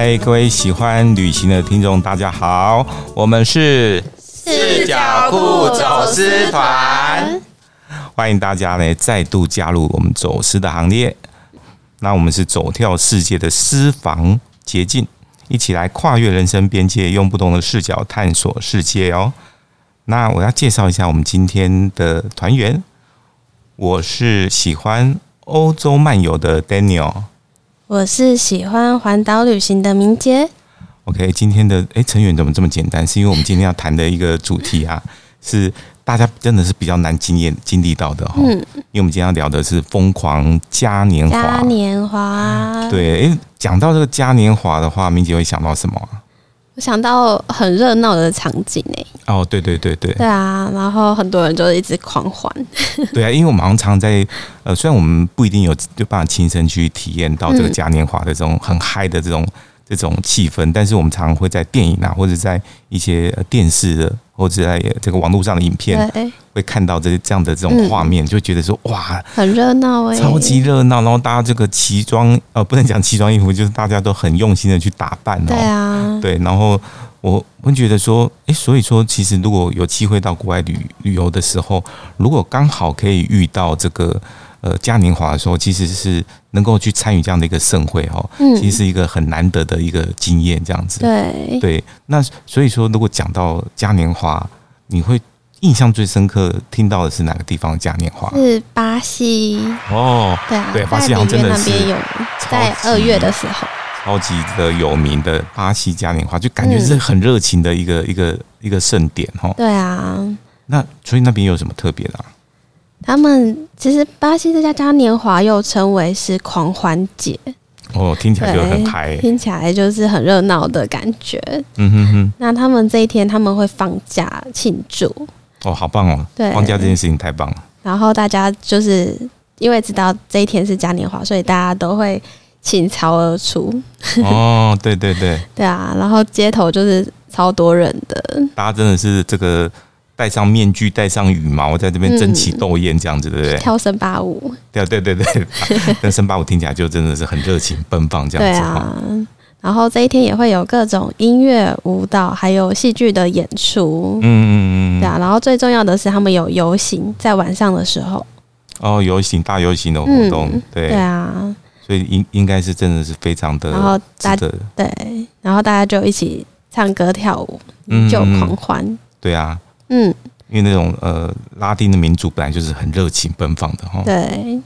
嗨，各位喜欢旅行的听众，大家好，我们是视角裤走私团，欢迎大家呢再度加入我们走私的行列。那我们是走跳世界的私房捷径，一起来跨越人生边界，用不同的视角探索世界哦。那我要介绍一下我们今天的团员，我是喜欢欧洲漫游的 Daniel，我是喜欢环岛旅行的明杰。OK，今天的诶成员怎么这么简单？是因为我们今天要谈的一个主题啊，是大家真的是比较难经验经历到的哈。嗯，因为我们今天要聊的是疯狂嘉年华。嘉年华，对，诶，讲到这个嘉年华的话，明杰会想到什么啊？我想到很热闹的场景诶。哦，对对对对。对啊，然后很多人就一直狂欢。对啊，因为我们常常在呃，虽然我们不一定有就办法亲身去体验到这个嘉年华的这种很嗨的这种这种气氛，但是我们常常会在电影啊，或者在一些电视的，或者在这个网络上的影片，会看到这这样的这种画面，就觉得说哇，很热闹哎，超级热闹。然后大家这个奇装呃，不能讲奇装异服，就是大家都很用心的去打扮哦。对啊，对，然后。我会觉得说，诶，所以说，其实如果有机会到国外旅旅游的时候，如果刚好可以遇到这个呃嘉年华的时候，其实是能够去参与这样的一个盛会哦，其实是一个很难得的一个经验，这样子。对对，那所以说，如果讲到嘉年华，你会印象最深刻听到的是哪个地方的嘉年华？是巴西哦，对啊，对，巴西好像真的是在二月的时候。超级的有名的巴西嘉年华，就感觉是很热情的一个、嗯、一个一个盛典哈。对啊，那所以那边有什么特别的啊？他们其实巴西这家嘉年华又称为是狂欢节哦，听起来就很嗨，听起来就是很热闹的感觉。嗯哼哼。那他们这一天他们会放假庆祝哦，好棒哦！对，放假这件事情太棒了。然后大家就是因为知道这一天是嘉年华，所以大家都会。倾巢而出哦，对对对，对啊，然后街头就是超多人的，大家真的是这个戴上面具、戴上羽毛，在这边争奇斗艳这样子，对不对？跳森巴舞，对对对对，但森 巴舞听起来就真的是很热情奔放这样子。对啊，然后这一天也会有各种音乐、舞蹈，还有戏剧的演出。嗯嗯嗯，对啊，然后最重要的是他们有游行，在晚上的时候。哦，游行大游行的活动，对对啊。所以应应该是真的是非常的，然后大家对，然后大家就一起唱歌跳舞，就狂欢。对啊，嗯，因为那种呃拉丁的民族本来就是很热情奔放的哈。对。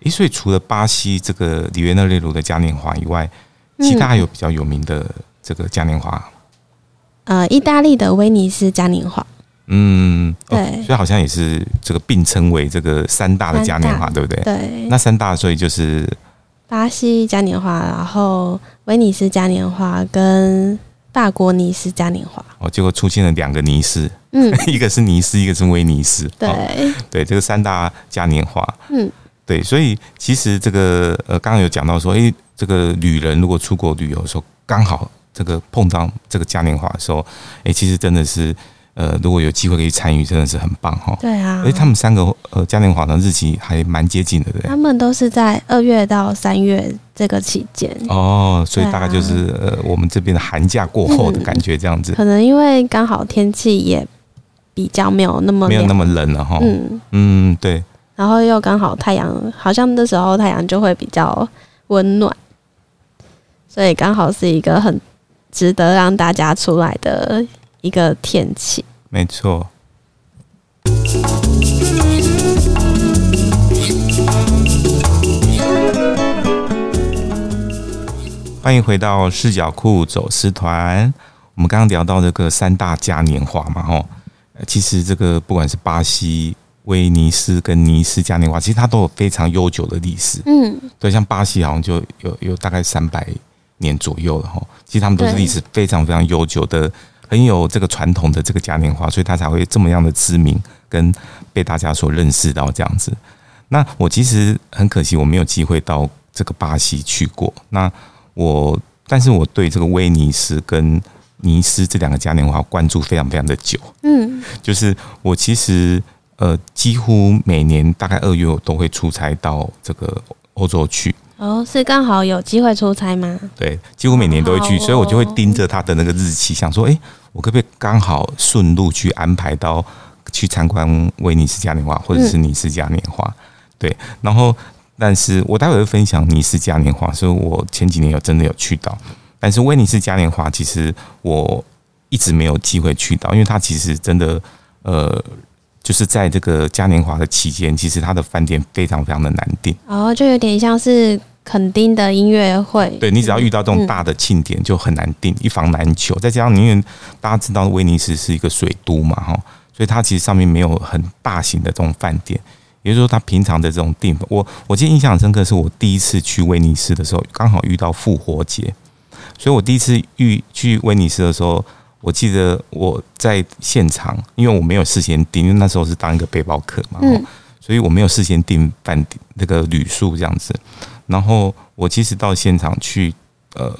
诶，所以除了巴西这个里约热内卢的嘉年华以外，其他还有比较有名的这个嘉年华。呃，意大利的威尼斯嘉年华。嗯，对，所以好像也是这个并称为这个三大的嘉年华，对不对？对。那三大所以就是。巴西嘉年华，然后威尼斯嘉年华跟法国尼斯嘉年华。哦，结果出现了两个尼斯，嗯，一个是尼斯，一个是威尼斯。对、哦，对，这个三大嘉年华，嗯，对，所以其实这个呃，刚刚有讲到说，诶，这个旅人如果出国旅游的时候，刚好这个碰到这个嘉年华的时候，诶，其实真的是。呃，如果有机会可以参与，真的是很棒哈。对啊，而且他们三个呃嘉年华的日期还蛮接近的，对。他们都是在二月到三月这个期间。哦，所以大概就是、啊、呃我们这边的寒假过后的感觉这样子。嗯、可能因为刚好天气也比较没有那么没有那么冷了哈。嗯嗯，对。然后又刚好太阳，好像那时候太阳就会比较温暖，所以刚好是一个很值得让大家出来的。一个天气，没错。欢迎回到视角库走私团。我们刚刚聊到这个三大嘉年华嘛，吼，其实这个不管是巴西、威尼斯跟尼斯嘉年华，其实它都有非常悠久的历史。嗯，对，像巴西好像就有有大概三百年左右了，吼。其实他们都是历史非常非常悠久的。很有这个传统的这个嘉年华，所以他才会这么样的知名，跟被大家所认识到这样子。那我其实很可惜，我没有机会到这个巴西去过。那我，但是我对这个威尼斯跟尼斯这两个嘉年华关注非常非常的久。嗯，就是我其实呃，几乎每年大概二月我都会出差到这个欧洲去。哦，是刚好有机会出差吗？对，几乎每年都会去，哦、所以我就会盯着他的那个日期，想说，哎、欸，我可不可以刚好顺路去安排到去参观威尼斯嘉年华，或者是尼斯嘉年华？嗯、对，然后，但是我待会会分享尼斯嘉年华，所以我前几年有真的有去到，但是威尼斯嘉年华其实我一直没有机会去到，因为它其实真的，呃。就是在这个嘉年华的期间，其实它的饭店非常非常的难订哦，就有点像是垦丁的音乐会。对，你只要遇到这种大的庆典，就很难订，一房难求。再加上因为大家知道威尼斯是一个水都嘛，哈，所以它其实上面没有很大型的这种饭店，也就是说，它平常的这种订，我我记得印象很深刻，是我第一次去威尼斯的时候，刚好遇到复活节，所以我第一次遇去威尼斯的时候。我记得我在现场，因为我没有事先订，因为那时候是当一个背包客嘛，嗯、所以我没有事先订饭店那个旅宿这样子。然后我其实到现场去，呃，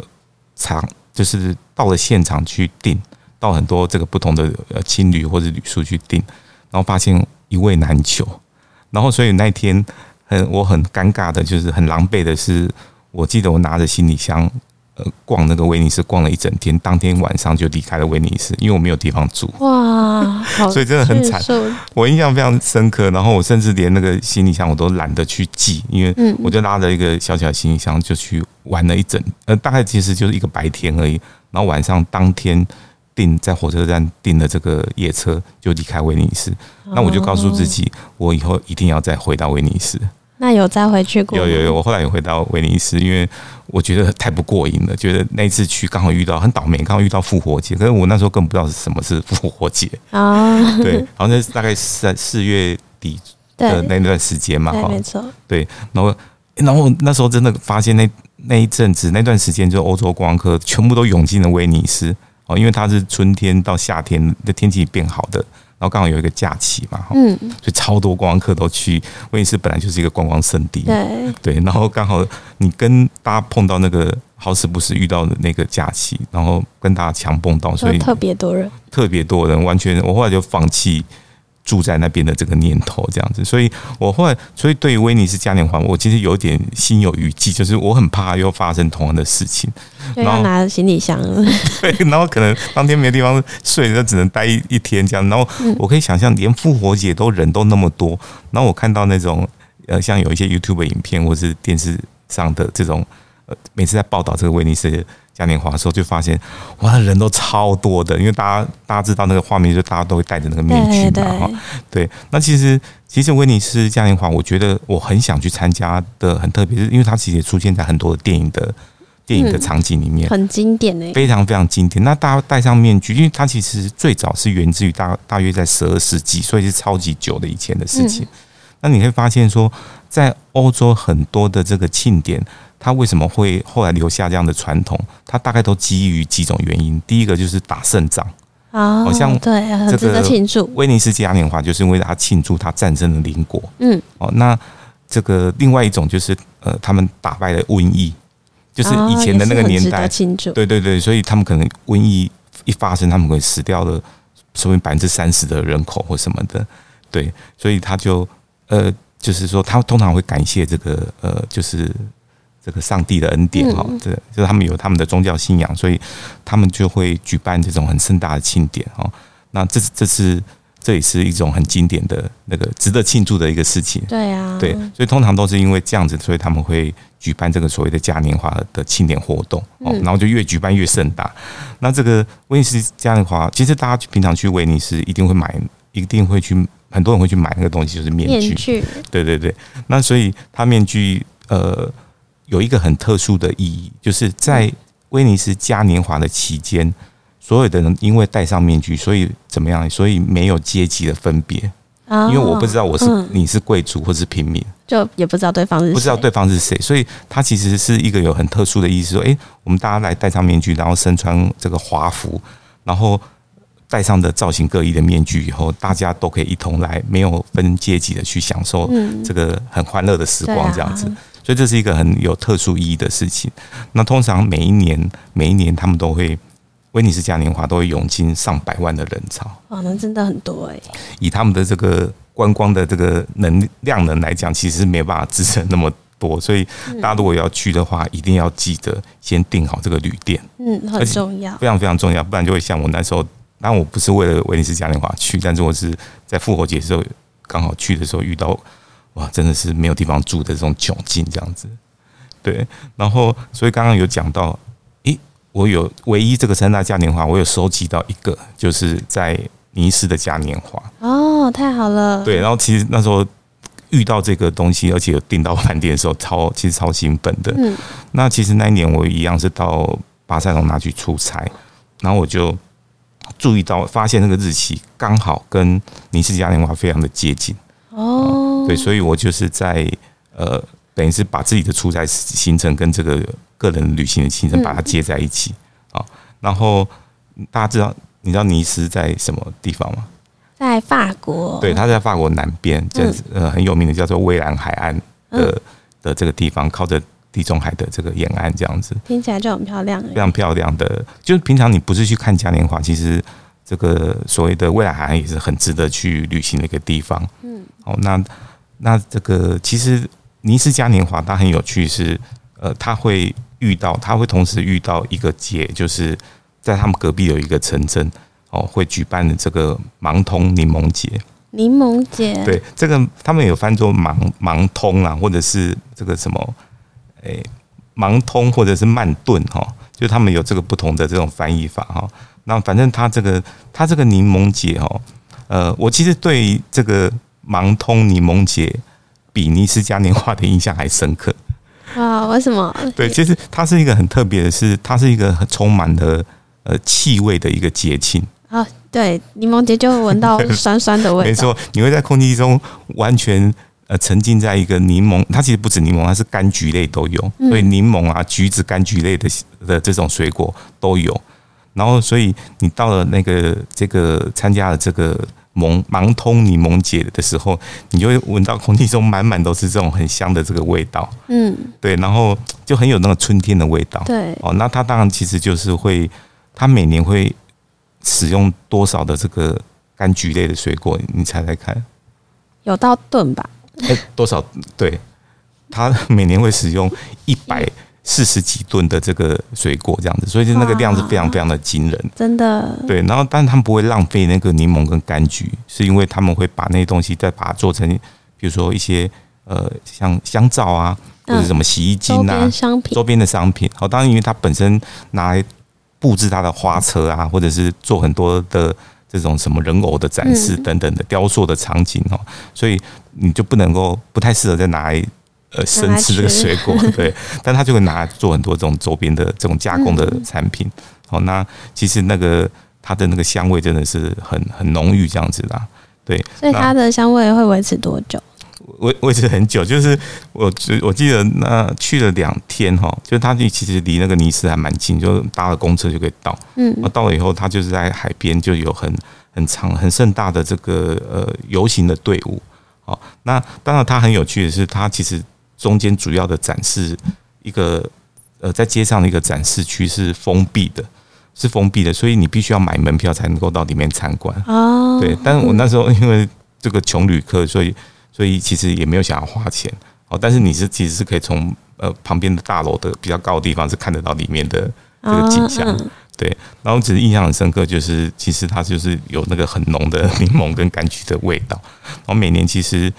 场就是到了现场去订，到很多这个不同的呃青旅或者旅宿去订，然后发现一位难求。然后所以那天很我很尴尬的，就是很狼狈的是，我记得我拿着行李箱。呃，逛那个威尼斯逛了一整天，当天晚上就离开了威尼斯，因为我没有地方住。哇，所以真的很惨。我印象非常深刻，然后我甚至连那个行李箱我都懒得去寄，因为我就拉着一个小小的行李箱就去玩了一整，呃，大概其实就是一个白天而已。然后晚上当天订在火车站订的这个夜车，就离开威尼斯。那我就告诉自己，我以后一定要再回到威尼斯。那有再回去过？有有有，我后来有回到威尼斯，因为我觉得太不过瘾了。觉得那次去刚好遇到很倒霉，刚好遇到复活节，可是我那时候更不知道是什么是复活节啊。对，好像是大概是在四月底的那段时间嘛，哈，没错。对，然后然后那时候真的发现那那一阵子那段时间，就欧洲观光客全部都涌进了威尼斯哦，因为它是春天到夏天的天气变好的。然后刚好有一个假期嘛，嗯，所以超多观光客都去威尼斯，本来就是一个观光圣地，对对。然后刚好你跟大家碰到那个好死不死遇到的那个假期，然后跟大家强碰到，所以特别多人，特别多人，完全我后来就放弃。住在那边的这个念头，这样子，所以我后来，所以对于威尼斯嘉年华，我其实有点心有余悸，就是我很怕又发生同样的事情。然后拿着行李箱，对，然后可能当天没地方睡，就只能待一一天这样。然后我可以想象，连复活节都人都那么多，然后我看到那种呃，像有一些 YouTube 影片或是电视上的这种呃，每次在报道这个威尼斯。嘉年华的时候就发现，哇，人都超多的，因为大家大家知道那个画面，就大家都会戴着那个面具嘛，哈，对。那其实其实威尼斯嘉年华，我觉得我很想去参加的，很特别，是因为它其实也出现在很多的电影的电影的场景里面，很经典诶，非常非常经典。那大家戴上面具，因为它其实最早是源自于大大约在十二世纪，所以是超级久的以前的事情。那你会发现说，在欧洲很多的这个庆典。他为什么会后来留下这样的传统？他大概都基于几种原因。第一个就是打胜仗啊，好像对，很值得庆祝。威尼斯嘉年华就是因为他庆祝他战胜的邻国。嗯，哦，那这个另外一种就是呃，他们打败了瘟疫，就是以前的那个年代。对对对，所以他们可能瘟疫一发生，他们会死掉了，说明百分之三十的人口或什么的。对，所以他就呃，就是说他通常会感谢这个呃，就是。这个上帝的恩典哈，这就是他们有他们的宗教信仰，所以他们就会举办这种很盛大的庆典哈。那这这是这也是一种很经典的那个值得庆祝的一个事情。对啊，对，所以通常都是因为这样子，所以他们会举办这个所谓的嘉年华的庆典活动哦，然后就越举办越盛大。那这个威尼斯嘉年华，其实大家平常去威尼斯一定会买，一定会去，很多人会去买那个东西，就是面具。面具。对对对，那所以他面具呃。有一个很特殊的意义，就是在威尼斯嘉年华的期间，所有的人因为戴上面具，所以怎么样？所以没有阶级的分别。因为我不知道我是你是贵族或是平民，就也不知道对方是谁，不知道对方是谁，所以他其实是一个有很特殊的意思，说，诶，我们大家来戴上面具，然后身穿这个华服，然后戴上的造型各异的面具以后，大家都可以一同来，没有分阶级的去享受这个很欢乐的时光，这样子。所以这是一个很有特殊意义的事情。那通常每一年，每一年他们都会威尼斯嘉年华都会涌进上百万的人潮。哇，那真的很多哎！以他们的这个观光的这个能量能来讲，其实是没办法支撑那么多，所以大家如果要去的话，一定要记得先订好这个旅店，嗯，很重要，非常非常重要，不然就会像我那时候，当然我不是为了威尼斯嘉年华去，但是我是在复活节的时候刚好去的时候遇到，哇，真的是没有地方住的这种窘境，这样子，对，然后所以刚刚有讲到，诶，我有唯一这个三大嘉年华，我有收集到一个，就是在尼斯的嘉年华，哦，太好了，对，然后其实那时候。遇到这个东西，而且有订到饭店的时候，超其实超兴奋的。嗯，那其实那一年我一样是到巴塞隆拿去出差，然后我就注意到，发现那个日期刚好跟尼斯嘉年华非常的接近。哦，对，所以我就是在呃，等于是把自己的出差行程跟这个个人旅行的行程把它接在一起啊。然后大家知道，你知道尼斯在什么地方吗？在法国，对，它在法国南边，这样子呃很有名的叫做蔚蓝海岸的的这个地方，靠着地中海的这个沿岸，这样子听起来就很漂亮，非常漂亮的。就是平常你不是去看嘉年华，其实这个所谓的未来海岸也是很值得去旅行的一个地方。嗯，好，那那这个其实尼斯嘉年华它很有趣，是呃，他会遇到，他会同时遇到一个节，就是在他们隔壁有一个城镇。哦，会举办的这个盲通柠檬节，柠檬节，对，这个他们有翻作盲盲通啊，或者是这个什么，诶，盲通或者是慢顿哈，就他们有这个不同的这种翻译法哈。那反正它这个它这个柠檬节哦，呃，我其实对这个芒通柠檬节比尼斯嘉年华的印象还深刻啊？为什么？对，其实它是一个很特别的是，它是一个很充满的呃气味的一个节庆。啊，对，柠檬节就闻到酸酸的味道。没错，你会在空气中完全呃沉浸在一个柠檬，它其实不止柠檬，它是柑橘类都有，所以柠檬啊、橘子、柑橘类的的这种水果都有。然后，所以你到了那个这个参加了这个盲盲通柠檬节的时候，你就会闻到空气中满满都是这种很香的这个味道。嗯，对，然后就很有那个春天的味道。对，哦，那它当然其实就是会，它每年会。使用多少的这个柑橘类的水果？你猜猜看，有到吨吧？哎、欸，多少？对，它每年会使用一百四十几吨的这个水果，这样子，所以就那个量是非常非常的惊人，真的。对，然后，但是他们不会浪费那个柠檬跟柑橘，是因为他们会把那些东西再把它做成，比如说一些呃，像香皂啊，或者什么洗衣精啊，商品，周边的商品。好，当然，因为它本身拿来。布置它的花车啊，或者是做很多的这种什么人偶的展示等等的雕塑的场景哦，所以你就不能够不太适合再拿来呃生吃这个水果，对，但他就会拿来做很多这种周边的这种加工的产品。好，那其实那个它的那个香味真的是很很浓郁这样子的，对。所以它的香味会维持多久？维维持很久，就是我我记得那去了两天哈，就是它其实离那个尼斯还蛮近，就搭了公车就可以到。嗯，到了以后，它就是在海边就有很很长很盛大的这个呃游行的队伍。好，那当然它很有趣的是，它其实中间主要的展示一个呃在街上的一个展示区是封闭的，是封闭的，所以你必须要买门票才能够到里面参观。哦，对，但是我那时候 因为这个穷旅客，所以。所以其实也没有想要花钱哦，但是你是其实是可以从呃旁边的大楼的比较高的地方是看得到里面的这个景象，对。然后只是印象很深刻，就是其实它就是有那个很浓的柠檬跟柑橘的味道。然后每年其实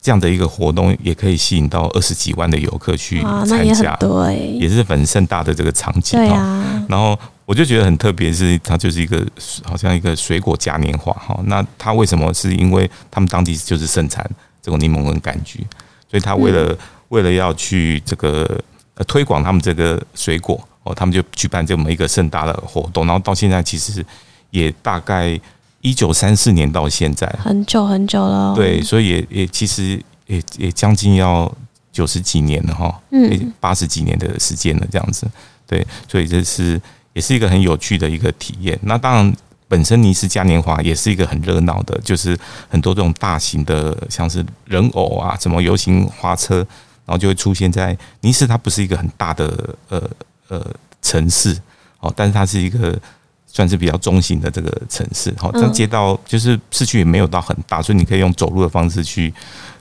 这样的一个活动也可以吸引到二十几万的游客去参加，对，也是很盛大的这个场景啊。然后我就觉得很特别，是它就是一个好像一个水果嘉年华哈。那它为什么？是因为他们当地就是盛产。这种柠檬跟柑橘，所以他为了为了要去这个推广他们这个水果哦，他们就举办这么一个盛大的活动，然后到现在其实也大概一九三四年到现在很久很久了，对，所以也也其实也也将近要九十几年了哈，嗯，八十几年的时间了这样子，对，所以这是也是一个很有趣的一个体验。那当然。本身尼斯嘉年华也是一个很热闹的，就是很多这种大型的，像是人偶啊，什么游行花车，然后就会出现在尼斯。它不是一个很大的呃呃城市哦，但是它是一个算是比较中型的这个城市。好，这街道就是市区也没有到很大，所以你可以用走路的方式去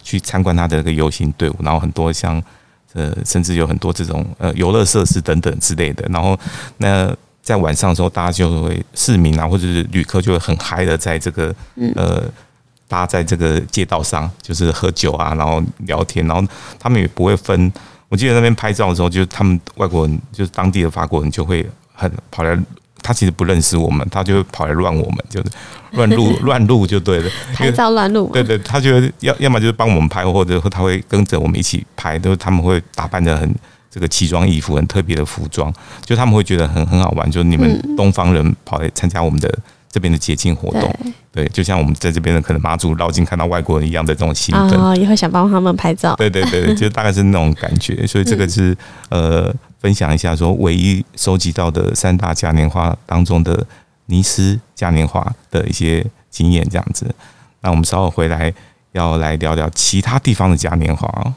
去参观它的这个游行队伍，然后很多像呃，甚至有很多这种呃游乐设施等等之类的。然后那在晚上的时候，大家就会市民啊，或者是旅客就会很嗨的在这个呃，搭在这个街道上，就是喝酒啊，然后聊天，然后他们也不会分。我记得那边拍照的时候，就是他们外国人，就是当地的法国人，就会很跑来。他其实不认识我们，他就会跑来乱我们，就是 乱录 乱录就对了。拍照乱录，对对，他就要要么就是帮我们拍，或者他会跟着我们一起拍，都他们会打扮的很这个奇装异服，很特别的服装，就他们会觉得很很好玩。就是你们东方人跑来参加我们的这边的节庆活动，对，就像我们在这边的可能妈祖绕境看到外国人一样的这种兴奋，哦，也会想帮他们拍照。对对对，就大概是那种感觉。所以这个是呃。分享一下，说唯一收集到的三大嘉年华当中的尼斯嘉年华的一些经验，这样子。那我们稍后回来要来聊聊其他地方的嘉年华哦。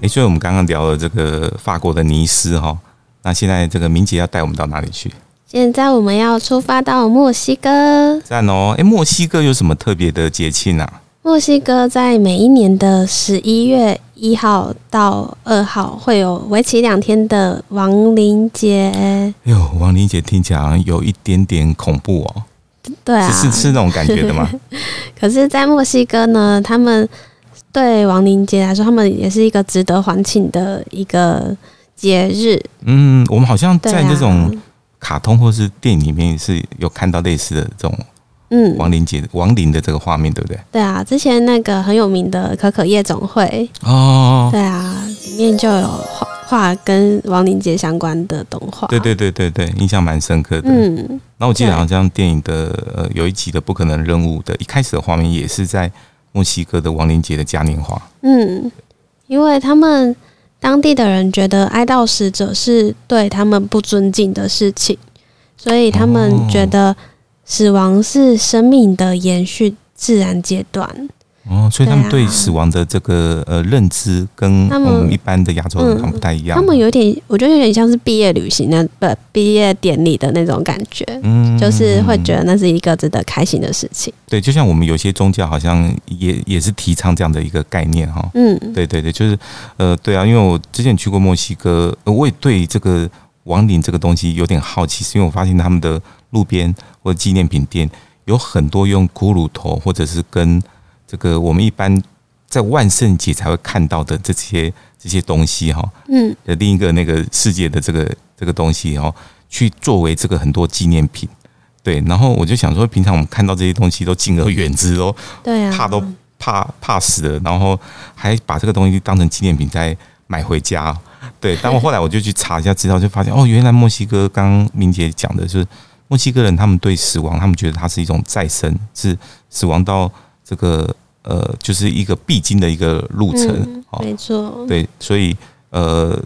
诶，所以我们刚刚聊了这个法国的尼斯哈，那现在这个明洁要带我们到哪里去？现在我们要出发到墨西哥，赞哦！哎，墨西哥有什么特别的节庆啊？墨西哥在每一年的十一月一号到二号会有为期两天的亡灵节。哎呦，亡灵节听起来好像有一点点恐怖哦。对啊，是是那种感觉的吗？可是，在墨西哥呢，他们对亡灵节来说，他们也是一个值得欢庆的一个节日。嗯，我们好像在那种。卡通或是电影里面是有看到类似的这种，嗯，亡灵节亡灵的这个画面，对不对？对啊，之前那个很有名的可可夜总会哦，对啊，里面就有画画跟亡灵节相关的动画，对对对对对，印象蛮深刻的。嗯，那我记得好像电影的呃有一集的不可能任务的一开始的画面也是在墨西哥的亡灵节的嘉年华，嗯，因为他们。当地的人觉得哀悼死者是对他们不尊敬的事情，所以他们觉得死亡是生命的延续自然阶段。哦，所以他们对死亡的这个呃认知跟我们一般的亚洲人不太一样。他们有点，我觉得有点像是毕业旅行的不毕业典礼的那种感觉，嗯，就是会觉得那是一个值得开心的事情。对，就像我们有些宗教好像也也是提倡这样的一个概念哈。嗯，对对对，就是呃对啊，因为我之前去过墨西哥，我也对这个亡灵这个东西有点好奇，是因为我发现他们的路边或者纪念品店有很多用骷髅头或者是跟这个我们一般在万圣节才会看到的这些这些东西哈，嗯，的另一个那个世界的这个这个东西哈，去作为这个很多纪念品，对，然后我就想说，平常我们看到这些东西都敬而远之哦，对啊，怕都怕怕死了，然后还把这个东西当成纪念品再买回家，对，但我后来我就去查一下资料，就发现哦，原来墨西哥刚刚明姐讲的就是墨西哥人，他们对死亡，他们觉得它是一种再生，是死亡到。这个呃，就是一个必经的一个路程，嗯、没错。对，所以呃，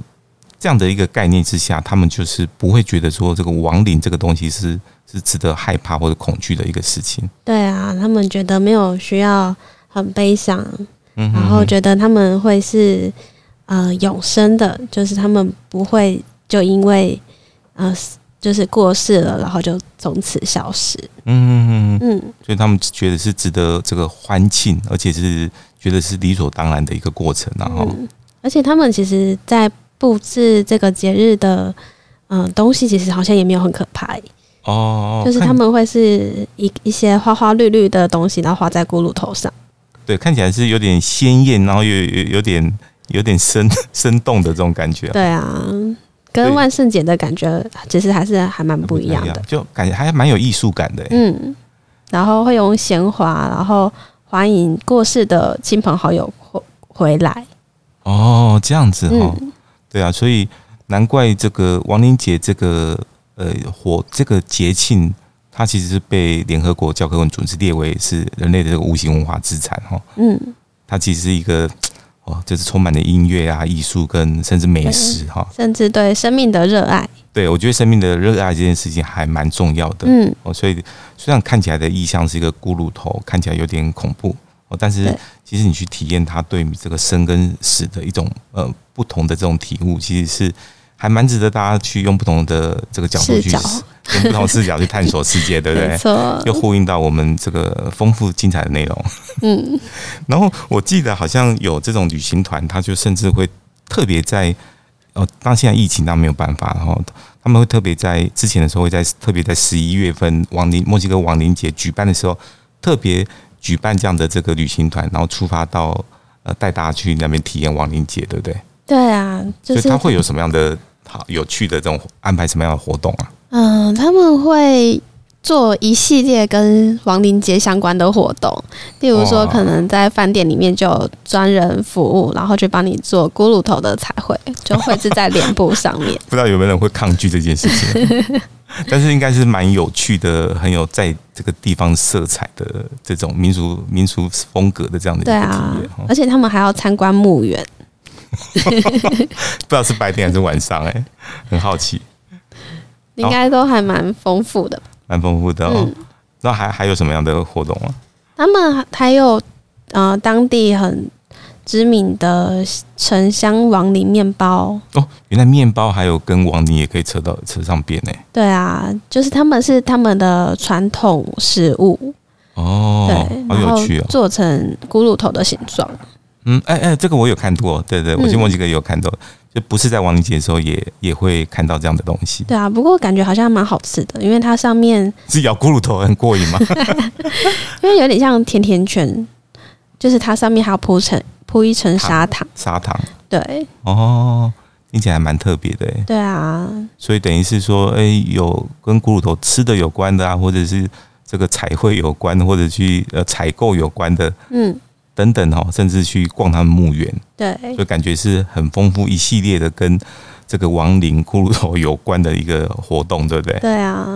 这样的一个概念之下，他们就是不会觉得说这个亡灵这个东西是是值得害怕或者恐惧的一个事情。对啊，他们觉得没有需要很悲伤，嗯，然后觉得他们会是呃永生的，就是他们不会就因为呃。就是过世了，然后就从此消失。嗯嗯嗯，所以他们觉得是值得这个欢庆，而且是觉得是理所当然的一个过程。然后，而且他们其实，在布置这个节日的嗯、呃、东西，其实好像也没有很可怕。哦，就是他们会是一一些花花绿绿的东西，然后画在咕噜头上。对，看起来是有点鲜艳，然后又有有点有点生 生动的这种感觉。对啊。跟万圣节的感觉其实还是还蛮不一样的，就感觉还蛮有艺术感的。嗯，然后会用鲜花，然后欢迎过世的亲朋好友回回来。哦，这样子哈，嗯、对啊，所以难怪这个亡灵节这个呃活这个节庆，它其实是被联合国教科文组织列为是人类的这个无形文化资产哈。嗯，它其实是一个。哦，就是充满了音乐啊、艺术跟甚至美食哈，甚至对生命的热爱。对，我觉得生命的热爱这件事情还蛮重要的。嗯，哦，所以虽然看起来的意象是一个骷髅头，看起来有点恐怖哦，但是其实你去体验它对于这个生跟死的一种呃不同的这种体悟，其实是还蛮值得大家去用不同的这个角度去用不同视角去探索世界，对不对？没错，又呼应到我们这个丰富精彩的内容。嗯，然后我记得好像有这种旅行团，他就甚至会特别在哦，当现在疫情当然没有办法，然后他们会特别在之前的时候会在特别在十一月份亡灵墨西哥亡灵节举办的时候，特别举办这样的这个旅行团，然后出发到呃带大家去那边体验亡灵节，对不对？对啊，就是、所以他会有什么样的好有趣的这种安排什么样的活动啊？嗯，他们会做一系列跟亡灵节相关的活动，例如说，可能在饭店里面就有专人服务，然后去帮你做骷髅头的彩绘，就绘制在脸部上面。不知道有没有人会抗拒这件事情，但是应该是蛮有趣的，很有在这个地方色彩的这种民俗民俗风格的这样的一个体验。对啊，而且他们还要参观墓园，不知道是白天还是晚上，哎，很好奇。应该都还蛮丰富的，蛮丰富的哦。那、嗯、还还有什么样的活动啊？他们还有呃当地很知名的城乡亡灵面包哦。原来面包还有跟亡灵也可以扯到扯上边呢。对啊，就是他们是他们的传统食物哦。对，好有趣哦，做成骷髅头的形状。嗯，哎、欸、哎、欸，这个我有看过，对对，我去墨西哥也有看到。嗯就不是在亡灵节的时候也也会看到这样的东西。对啊，不过感觉好像蛮好吃的，因为它上面是咬骷髅头很过瘾吗？因为有点像甜甜圈，就是它上面还要铺层铺一层砂糖。砂糖。对。哦，听起来还蛮特别的。对啊。所以等于是说，哎、欸，有跟骷髅头吃的有关的啊，或者是这个彩绘有关，或者去呃采购有关的。嗯。等等哦，甚至去逛他们墓园，对，就感觉是很丰富一系列的跟这个亡灵骷髅头有关的一个活动，对不对？对啊，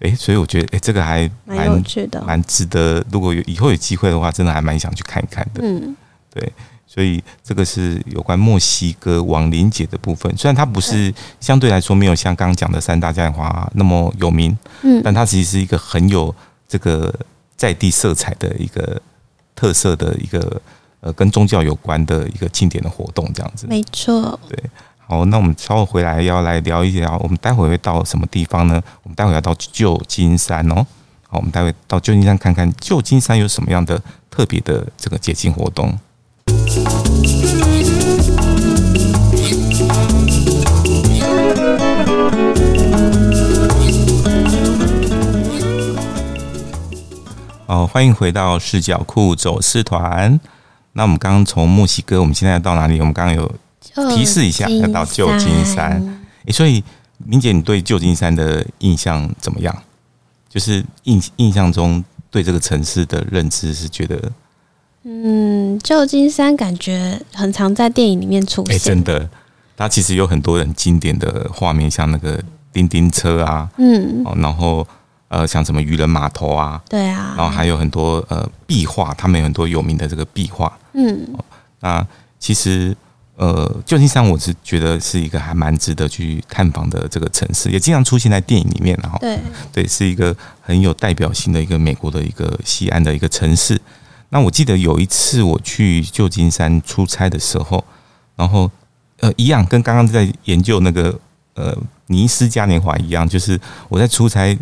哎、欸，所以我觉得，哎、欸，这个还蛮有趣的，蛮值得。如果有以后有机会的话，真的还蛮想去看一看的。嗯，对，所以这个是有关墨西哥亡灵节的部分。虽然它不是相对来说没有像刚刚讲的三大嘉年华那么有名，嗯，但它其实是一个很有这个在地色彩的一个。特色的一个呃，跟宗教有关的一个庆典的活动，这样子。没错。对，好，那我们稍后回来要来聊一聊，我们待会会到什么地方呢？我们待会要到旧金山哦。好，我们待会到旧金山看看旧金山有什么样的特别的这个节庆活动。好，欢迎回到视角库走私团。那我们刚刚从墨西哥，我们现在到哪里？我们刚刚有提示一下，要到旧金山。诶，所以明姐，你对旧金山的印象怎么样？就是印印象中对这个城市的认知是觉得，嗯，旧金山感觉很常在电影里面出现。诶，真的，它其实有很多很经典的画面，像那个叮叮车啊，嗯，然后。呃，像什么渔人码头啊，对啊，然后还有很多呃壁画，他们有很多有名的这个壁画，嗯，那其实呃，旧金山我是觉得是一个还蛮值得去探访的这个城市，也经常出现在电影里面，然后对对，是一个很有代表性的一个美国的一个西岸的一个城市。那我记得有一次我去旧金山出差的时候，然后呃，一样跟刚刚在研究那个呃尼斯嘉年华一样，就是我在出差。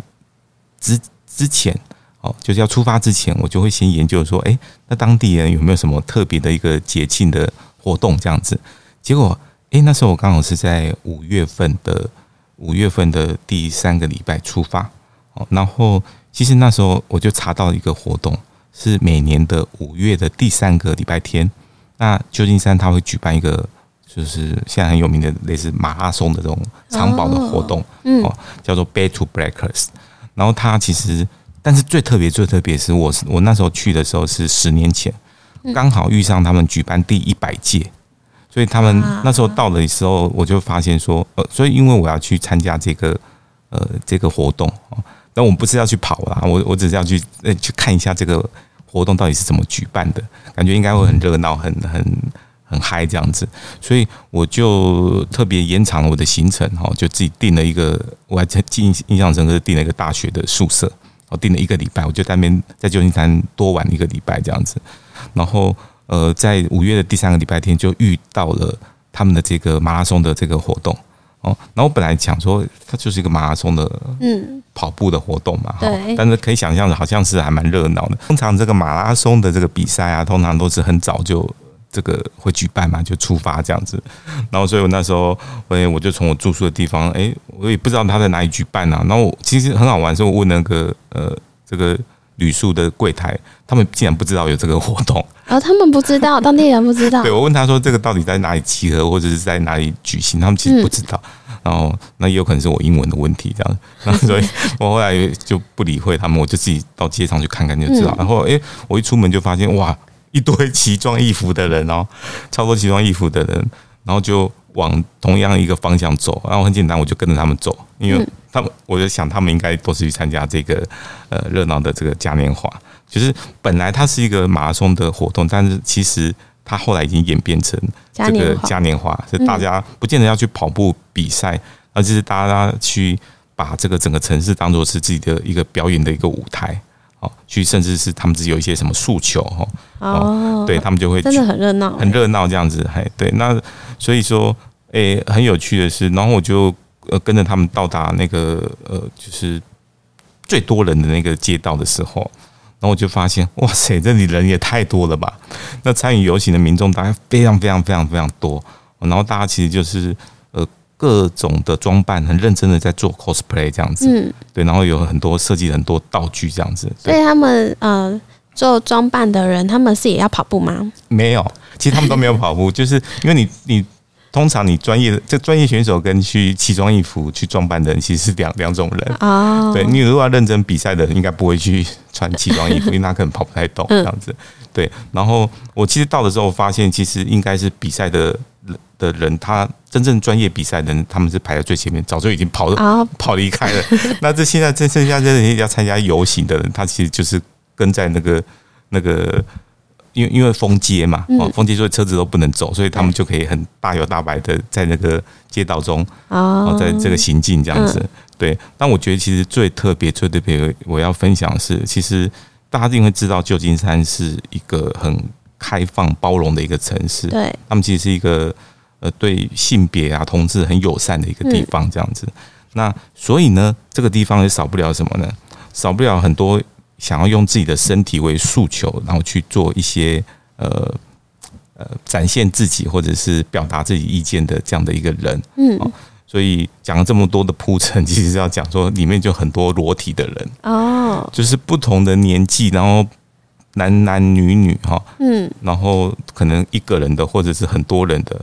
之之前，哦，就是要出发之前，我就会先研究说，哎，那当地人有没有什么特别的一个节庆的活动这样子？结果，哎，那时候我刚好是在五月份的五月份的第三个礼拜出发，哦，然后其实那时候我就查到一个活动，是每年的五月的第三个礼拜天，那旧金山它会举办一个，就是现在很有名的类似马拉松的这种长跑的活动，哦，叫做 Back to Blackers。然后他其实，但是最特别、最特别是我是我那时候去的时候是十年前，刚好遇上他们举办第一百届，所以他们那时候到的时候，我就发现说，呃，所以因为我要去参加这个呃这个活动啊，但我不是要去跑啦，我我只是要去呃去看一下这个活动到底是怎么举办的，感觉应该会很热闹，很很。很嗨这样子，所以我就特别延长了我的行程哈，就自己订了一个，我还印印象深刻，订了一个大学的宿舍，我订了一个礼拜，我就在那边在旧金山多玩一个礼拜这样子，然后呃，在五月的第三个礼拜天就遇到了他们的这个马拉松的这个活动，哦，然后我本来想说，它就是一个马拉松的，嗯，跑步的活动嘛，对。但是可以想象的，好像是还蛮热闹的。通常这个马拉松的这个比赛啊，通常都是很早就这个会举办嘛，就出发这样子。然后，所以我那时候，哎，我就从我住宿的地方，哎，我也不知道他在哪里举办啊。然后，其实很好玩，所以我问那个呃，这个。旅宿的柜台，他们竟然不知道有这个活动，啊、哦、他们不知道，当地人不知道。对，我问他说，这个到底在哪里集合，或者是在哪里举行？他们其实不知道。嗯、然后，那也有可能是我英文的问题，这样。那所以我后来就不理会他们，我就自己到街上去看看就知道。嗯、然后，哎，我一出门就发现，哇，一堆奇装异服的人哦，超多奇装异服的人，然后就往同样一个方向走。然后很简单，我就跟着他们走，因为。他们，我就想，他们应该都是去参加这个呃热闹的这个嘉年华。就是本来它是一个马拉松的活动，但是其实它后来已经演变成这个嘉年华，是大家不见得要去跑步比赛，而就是大家去把这个整个城市当做是自己的一个表演的一个舞台，哦，去甚至是他们自己有一些什么诉求，哈，哦，对他们就会真的很热闹，很热闹这样子，嘿，对，那所以说，诶，很有趣的是，然后我就。呃，跟着他们到达那个呃，就是最多人的那个街道的时候，然后我就发现，哇塞，这里人也太多了吧！那参与游行的民众大概非常非常非常非常多，然后大家其实就是呃各种的装扮，很认真的在做 cosplay 这样子，嗯，对，然后有很多设计很多道具这样子。所以他们呃做装扮的人，他们是也要跑步吗？没有，其实他们都没有跑步，就是因为你你。通常你专业的这专业选手跟去奇装异服去装扮的人其实是两两种人哦。对，你如果要认真比赛的人，应该不会去穿奇装异服，因为他可能跑不太动这样子。对，然后我其实到的时候发现，其实应该是比赛的的人，他真正专业比赛的人，他们是排在最前面，早就已经跑了跑离开了。那这现在这剩下这些要参加游行的人，他其实就是跟在那个那个。因为因为封街嘛，哦，封街所以车子都不能走，所以他们就可以很大摇大摆的在那个街道中，啊，在这个行进这样子。对，但我觉得其实最特别、最特别，我要分享的是，其实大家一定会知道，旧金山是一个很开放、包容的一个城市。对，他们其实是一个呃，对性别啊、同志很友善的一个地方，这样子。那所以呢，这个地方也少不了什么呢？少不了很多。想要用自己的身体为诉求，然后去做一些呃呃展现自己或者是表达自己意见的这样的一个人，嗯，所以讲了这么多的铺陈，其实是要讲说里面就很多裸体的人哦，就是不同的年纪，然后男男女女哈，嗯，然后可能一个人的或者是很多人的，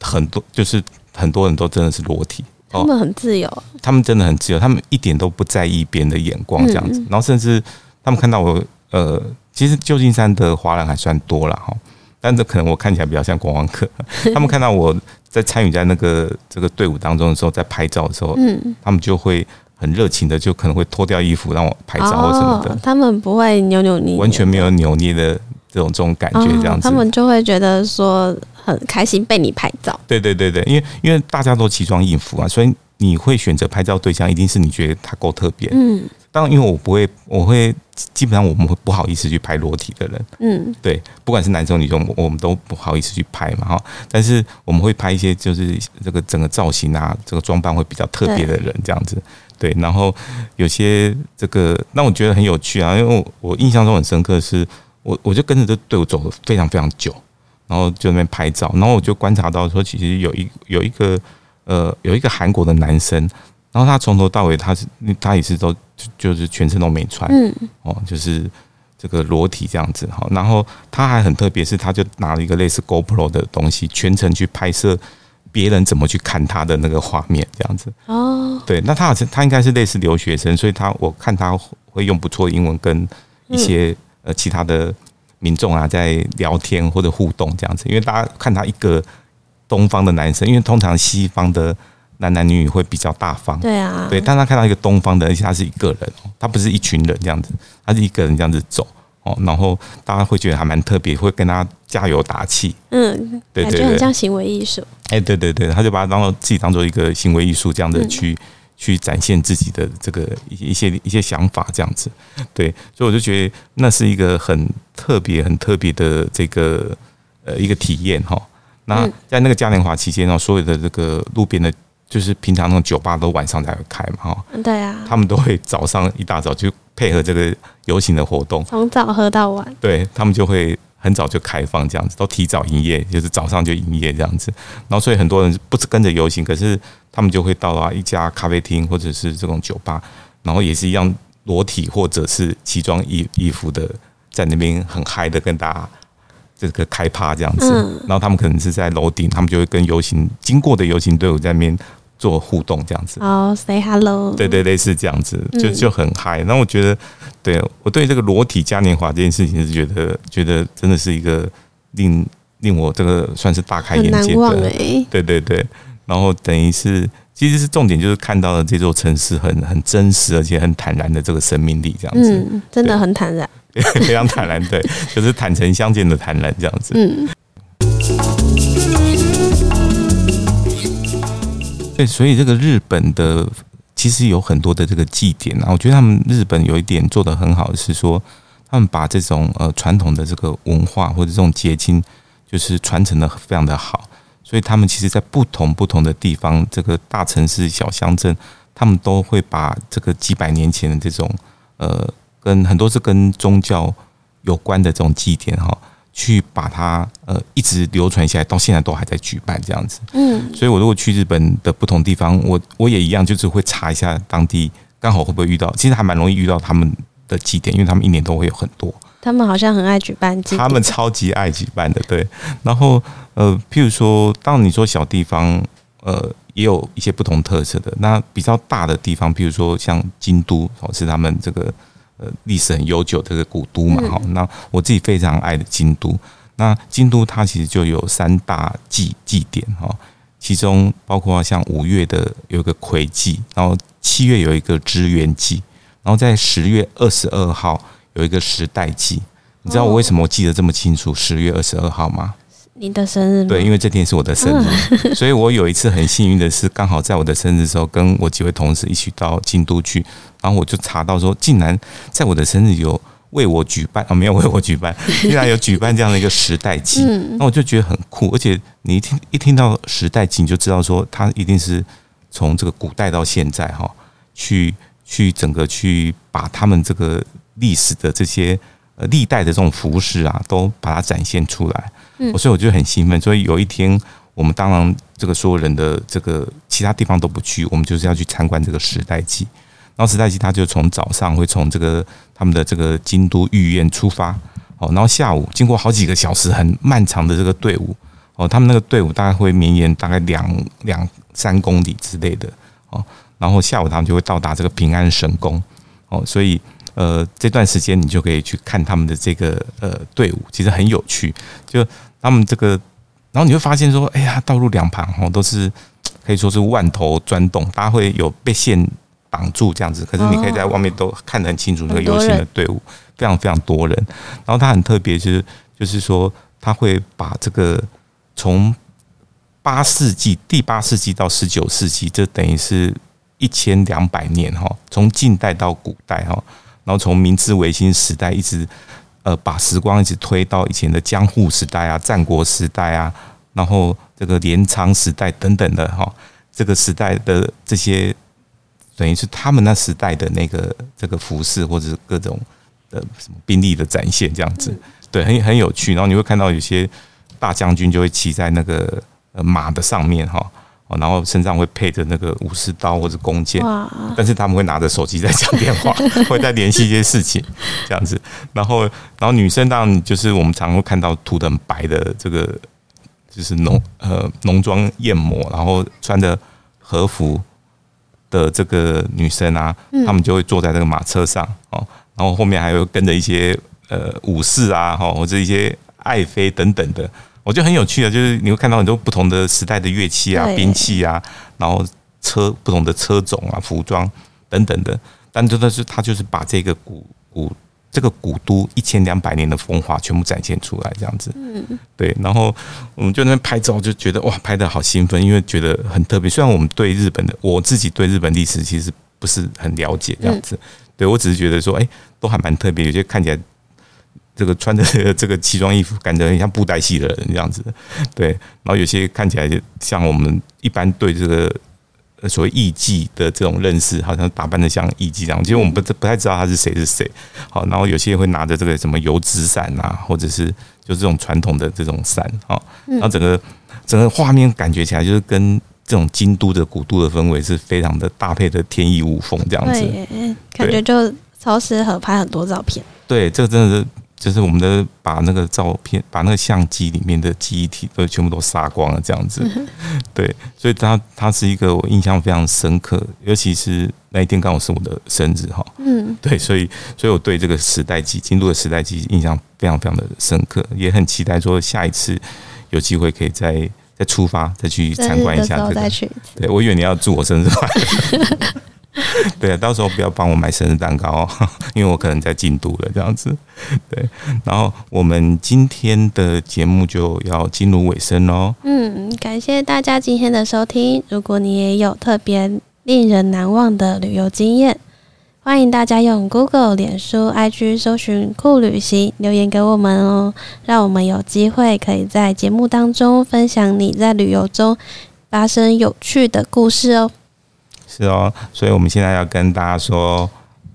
很多就是很多人都真的是裸体，他们很自由，他们真的很自由，他们一点都不在意别人的眼光这样子，然后甚至。他们看到我，呃，其实旧金山的华人还算多了哈，但这可能我看起来比较像观光客。他们看到我在参与在那个这个队伍当中的时候，在拍照的时候，嗯，他们就会很热情的，就可能会脱掉衣服让我拍照或什么的。哦，他们不会扭扭捏捏，完全没有扭捏的这种这种感觉，这样子，他们就会觉得说很开心被你拍照。对对对对，因为因为大家都奇装异服啊，所以你会选择拍照对象，一定是你觉得他够特别，嗯。当然，因为我不会，我会基本上我们会不好意思去拍裸体的人，嗯，对，不管是男生女生，我们都不好意思去拍嘛，哈。但是我们会拍一些就是这个整个造型啊，这个装扮会比较特别的人这样子，对。然后有些这个让我觉得很有趣啊，因为我我印象中很深刻的是，我我就跟着这队伍走了非常非常久，然后就在那边拍照，然后我就观察到说，其实有一有一个呃有一个韩国的男生。然后他从头到尾，他是他也是都就是全身都没穿，嗯，哦，就是这个裸体这样子哈。然后他还很特别，是他就拿了一个类似 GoPro 的东西，全程去拍摄别人怎么去看他的那个画面这样子。哦，对，那他好像他应该是类似留学生，所以他我看他会用不错的英文跟一些呃其他的民众啊在聊天或者互动这样子。因为大家看他一个东方的男生，因为通常西方的。男男女女会比较大方，对啊，对，但他看到一个东方的，而且他是一个人，他不是一群人这样子，他是一个人这样子走哦，然后大家会觉得还蛮特别，会跟他加油打气，嗯，对对对，很像行为艺术，哎，对对对，他就把它当做自己当做一个行为艺术这样的去、嗯、去展现自己的这个一些一些想法这样子，对，所以我就觉得那是一个很特别很特别的这个呃一个体验哈。那在那个嘉年华期间呢，所有的这个路边的。就是平常那种酒吧都晚上才会开嘛，哈。对啊。他们都会早上一大早就配合这个游行的活动，从早喝到晚。对，他们就会很早就开放这样子，都提早营业，就是早上就营业这样子。然后所以很多人不是跟着游行，可是他们就会到啊一家咖啡厅或者是这种酒吧，然后也是一样裸体或者是奇装异衣服的，在那边很嗨的跟大家。这个开趴这样子，然后他们可能是在楼顶，他们就会跟游行经过的游行队伍在那边做互动这样子。哦，say hello。对对对，是这样子，就就很嗨。那我觉得，对我对这个裸体嘉年华这件事情是觉得，觉得真的是一个令令我这个算是大开眼界的。对对对，然后等于是，其实是重点就是看到了这座城市很很真实而且很坦然的这个生命力这样子。嗯，真的很坦然。非常坦然，对，就是坦诚相见的坦然这样子。嗯，对，所以这个日本的其实有很多的这个祭典啊，我觉得他们日本有一点做得很好的是说，他们把这种呃传统的这个文化或者这种结晶，就是传承的非常的好。所以他们其实，在不同不同的地方，这个大城市、小乡镇，他们都会把这个几百年前的这种呃。跟很多是跟宗教有关的这种祭典哈，去把它呃一直流传下来，到现在都还在举办这样子。嗯，所以我如果去日本的不同地方，我我也一样，就是会查一下当地刚好会不会遇到，其实还蛮容易遇到他们的祭典，因为他们一年都会有很多。他们好像很爱举办祭典，他们超级爱举办的，对。然后呃，譬如说，当你说小地方，呃，也有一些不同特色的。那比较大的地方，譬如说像京都，哦，是他们这个。呃，历史很悠久的这个古都嘛，哈、嗯。那我自己非常爱的京都，那京都它其实就有三大祭祭典哈，其中包括像五月的有一个魁祭，然后七月有一个支援祭，然后在十月二十二号有一个时代祭。你知道我为什么记得这么清楚？十月二十二号吗？你的生日吗？对，因为这天是我的生日，所以我有一次很幸运的是，刚好在我的生日的时候，跟我几位同事一起到京都去。然后我就查到说，竟然在我的生日有为我举办啊，没有为我举办，竟然有举办这样的一个时代祭，那我就觉得很酷。而且你一听一听到时代祭，你就知道说，它一定是从这个古代到现在哈，去去整个去把他们这个历史的这些呃历代的这种服饰啊，都把它展现出来。嗯，所以我就很兴奋。所以有一天，我们当然这个所有人的这个其他地方都不去，我们就是要去参观这个时代祭。然后时代祭他就从早上会从这个他们的这个京都御苑出发，哦，然后下午经过好几个小时很漫长的这个队伍，哦，他们那个队伍大概会绵延大概两两三公里之类的，哦，然后下午他们就会到达这个平安神宫，哦，所以呃这段时间你就可以去看他们的这个呃队伍，其实很有趣，就他们这个，然后你会发现说，哎呀，道路两旁哦都是可以说是万头钻动，大家会有被限。绑住这样子，可是你可以在外面都看得很清楚，那个游行的队伍非常非常多人。然后它很特别，就是就是说，他会把这个从八世纪第八世纪到十九世纪，这等于是一千两百年哈，从近代到古代哈，然后从明治维新时代一直呃把时光一直推到以前的江户时代啊、战国时代啊，然后这个镰仓时代等等的哈，这个时代的这些。等于是他们那时代的那个这个服饰，或者是各种的什么兵力的展现，这样子，对，很很有趣。然后你会看到有些大将军就会骑在那个呃马的上面哈，然后身上会配着那个武士刀或者弓箭，但是他们会拿着手机在讲电话，会在联系一些事情，这样子。然后，然后女生当然就是我们常会看到涂的很白的这个，就是浓呃浓妆艳抹，然后穿着和服。的这个女生啊，他们就会坐在那个马车上哦，然后后面还有跟着一些呃武士啊，哈，或者一些爱妃等等的，我觉得很有趣的，就是你会看到很多不同的时代的乐器啊、兵器啊，然后车不同的车种啊、服装等等的，但真的是他就是把这个古古。这个古都一千两百年的风华全部展现出来，这样子，嗯，对，然后我们就在那边拍照，就觉得哇，拍的好兴奋，因为觉得很特别。虽然我们对日本的，我自己对日本历史其实不是很了解，这样子，对我只是觉得说，哎，都还蛮特别，有些看起来这个穿着这个奇装异服，感觉很像布袋戏的人这样子，对，然后有些看起来就像我们一般对这个所谓艺妓的这种认识，好像打扮的像艺妓这样，其实我们不不太知道他是谁是谁。好，然后有些会拿着这个什么油纸伞啊，或者是就这种传统的这种伞啊，然后整个整个画面感觉起来就是跟这种京都的古都的氛围是非常的搭配的天衣无缝这样子，对，感觉就超适合拍很多照片。对，这个真的是。就是我们的把那个照片，把那个相机里面的记忆体都全部都杀光了，这样子。对，所以它它是一个我印象非常深刻，尤其是那一天刚好是我的生日哈。嗯，对，所以所以我对这个时代记，京都的时代记印象非常非常的深刻，也很期待说下一次有机会可以再再出发，再去参观一下这个。对，我以为你要祝我生日快乐。对啊，到时候不要帮我买生日蛋糕哦，因为我可能在京都了这样子。对，然后我们今天的节目就要进入尾声喽。嗯，感谢大家今天的收听。如果你也有特别令人难忘的旅游经验，欢迎大家用 Google、脸书、IG 搜寻酷旅行留言给我们哦，让我们有机会可以在节目当中分享你在旅游中发生有趣的故事哦。是哦，所以我们现在要跟大家说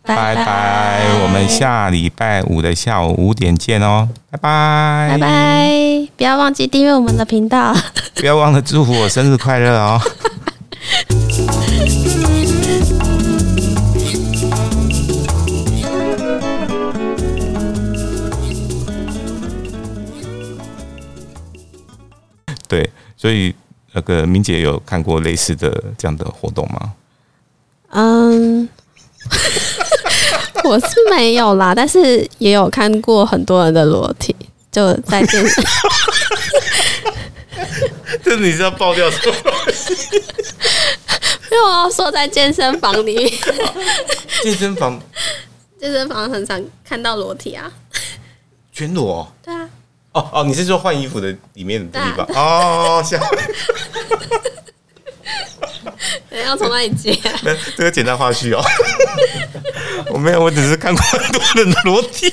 拜拜，我们下礼拜五的下午五点见哦，拜拜，拜拜，不要忘记订阅我们的频道，不要忘了祝福我生日快乐哦。对，所以那个明姐有看过类似的这样的活动吗？嗯，我是没有啦，但是也有看过很多人的裸体，就在健身。这你是要爆掉什么东西？没有啊，说在健身房里面。健身房，健身房很常看到裸体啊。全裸？对啊。哦哦，你是说换衣服的里面的地方？哦，下。等下从哪里接？没，这个简单花絮哦。我没有，我只是看过很多人的裸体。